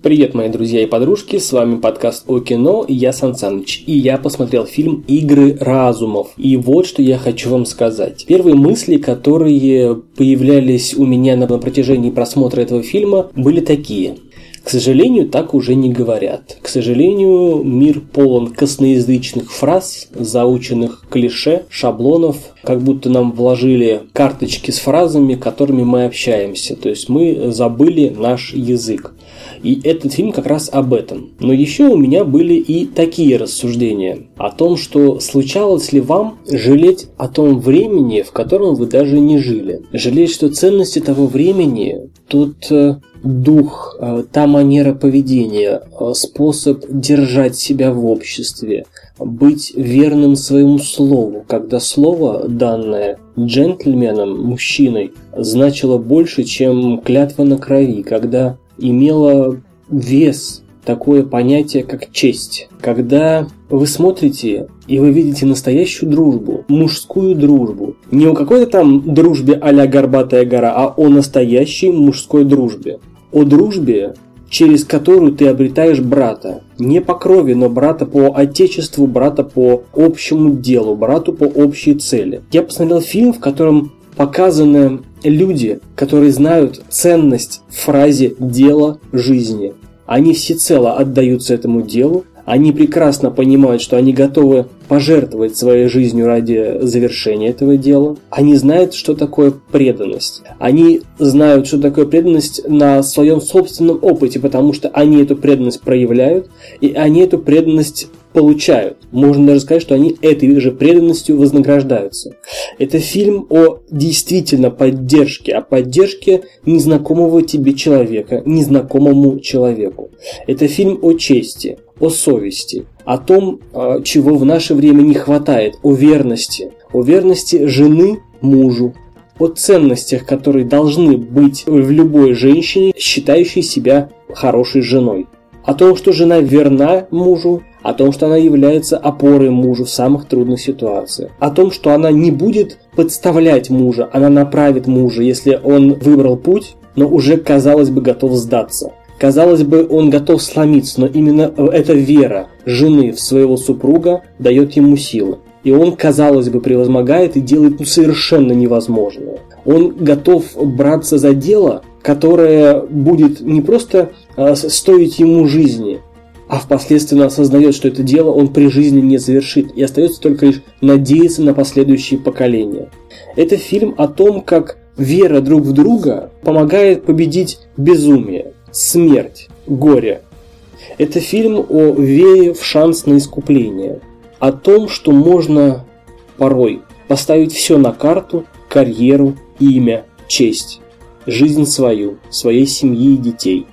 Привет, мои друзья и подружки, с вами подкаст о кино, я Сан Саныч, и я посмотрел фильм «Игры разумов». И вот что я хочу вам сказать. Первые мысли, которые появлялись у меня на протяжении просмотра этого фильма, были такие. К сожалению, так уже не говорят. К сожалению, мир полон косноязычных фраз, заученных клише, шаблонов, как будто нам вложили карточки с фразами, которыми мы общаемся. То есть мы забыли наш язык. И этот фильм как раз об этом. Но еще у меня были и такие рассуждения о том, что случалось ли вам жалеть о том времени, в котором вы даже не жили. Жалеть, что ценности того времени, тот э, дух, э, та манера поведения, э, способ держать себя в обществе, быть верным своему слову, когда слово, данное джентльменом, мужчиной, значило больше, чем клятва на крови, когда имело вес, такое понятие, как честь. Когда вы смотрите и вы видите настоящую дружбу, мужскую дружбу, не о какой-то там дружбе а-ля Горбатая гора, а о настоящей мужской дружбе. О дружбе, через которую ты обретаешь брата. Не по крови, но брата по отечеству, брата по общему делу, брату по общей цели. Я посмотрел фильм, в котором показаны люди, которые знают ценность в фразе «дело жизни». Они всецело отдаются этому делу, они прекрасно понимают, что они готовы пожертвовать своей жизнью ради завершения этого дела. Они знают, что такое преданность. Они знают, что такое преданность на своем собственном опыте, потому что они эту преданность проявляют, и они эту преданность получают. Можно даже сказать, что они этой же преданностью вознаграждаются. Это фильм о действительно поддержке, о поддержке незнакомого тебе человека, незнакомому человеку. Это фильм о чести, о совести, о том, а, чего в наше время не хватает, о верности, о верности жены мужу, о ценностях, которые должны быть в любой женщине, считающей себя хорошей женой. О том, что жена верна мужу, о том, что она является опорой мужу в самых трудных ситуациях, о том, что она не будет подставлять мужа, она направит мужа, если он выбрал путь, но уже, казалось бы, готов сдаться. Казалось бы, он готов сломиться, но именно эта вера жены в своего супруга дает ему силы. И он, казалось бы, превозмогает и делает ну, совершенно невозможное. Он готов браться за дело, которое будет не просто э, стоить ему жизни, а впоследствии осознает, что это дело он при жизни не завершит, и остается только лишь надеяться на последующие поколения. Это фильм о том, как вера друг в друга помогает победить безумие смерть, горе. Это фильм о вере в шанс на искупление, о том, что можно порой поставить все на карту, карьеру, имя, честь, жизнь свою, своей семьи и детей,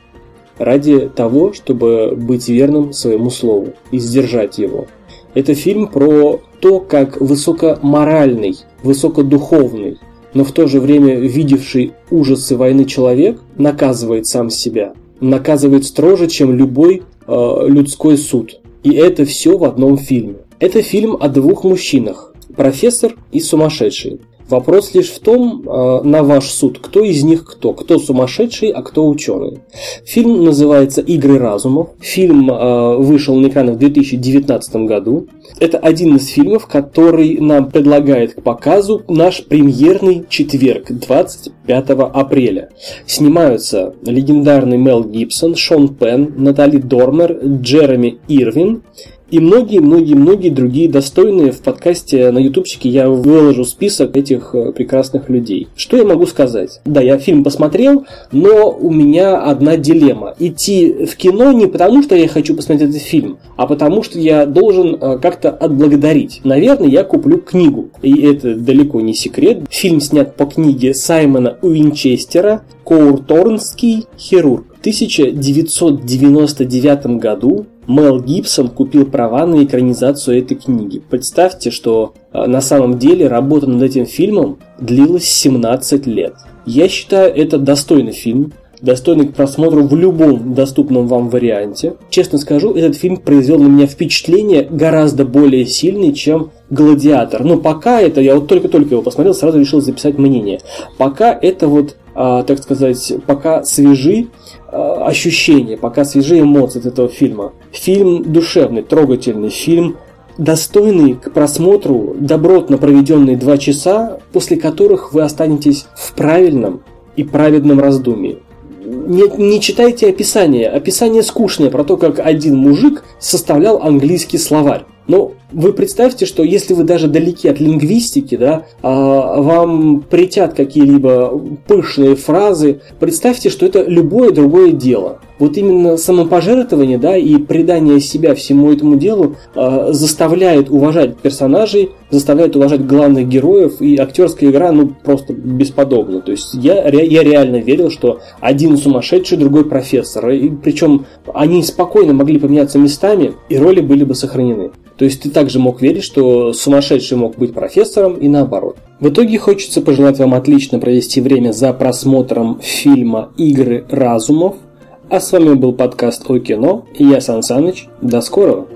ради того, чтобы быть верным своему слову и сдержать его. Это фильм про то, как высокоморальный, высокодуховный, но в то же время видевший ужасы войны человек наказывает сам себя, наказывает строже, чем любой э, людской суд. И это все в одном фильме. Это фильм о двух мужчинах, профессор и сумасшедший. Вопрос лишь в том, э, на ваш суд, кто из них кто. Кто сумасшедший, а кто ученый. Фильм называется «Игры разумов». Фильм э, вышел на экраны в 2019 году. Это один из фильмов, который нам предлагает к показу наш премьерный четверг, 25 апреля. Снимаются легендарный Мел Гибсон, Шон Пен, Натали Дормер, Джереми Ирвин – и многие-многие-многие другие достойные в подкасте на ютубчике я выложу список этих э, прекрасных людей. Что я могу сказать? Да, я фильм посмотрел, но у меня одна дилемма. Идти в кино не потому, что я хочу посмотреть этот фильм, а потому, что я должен э, как-то отблагодарить. Наверное, я куплю книгу. И это далеко не секрет. Фильм снят по книге Саймона Уинчестера «Коурторнский хирург». В 1999 году Мел Гибсон купил права на экранизацию этой книги. Представьте, что э, на самом деле работа над этим фильмом длилась 17 лет. Я считаю, это достойный фильм, достойный к просмотру в любом доступном вам варианте. Честно скажу, этот фильм произвел на меня впечатление гораздо более сильное, чем «Гладиатор». Но пока это, я вот только-только его посмотрел, сразу решил записать мнение. Пока это вот а, так сказать, пока свежи а, ощущения, пока свежи эмоции от этого фильма. Фильм душевный, трогательный, фильм достойный к просмотру, добротно проведенные два часа, после которых вы останетесь в правильном и праведном раздумии. Не, не читайте описание. Описание скучное про то, как один мужик составлял английский словарь. Но вы представьте, что если вы даже далеки от лингвистики, да, а вам притят какие-либо пышные фразы, представьте, что это любое другое дело. Вот именно самопожертвование, да, и предание себя всему этому делу э, заставляет уважать персонажей, заставляет уважать главных героев, и актерская игра, ну, просто бесподобна. То есть я, я реально верил, что один сумасшедший, другой профессор, и причем они спокойно могли поменяться местами, и роли были бы сохранены. То есть ты также мог верить, что сумасшедший мог быть профессором и наоборот. В итоге хочется пожелать вам отлично провести время за просмотром фильма «Игры разумов». А с вами был подкаст о кино и я Сан Саныч. До скорого!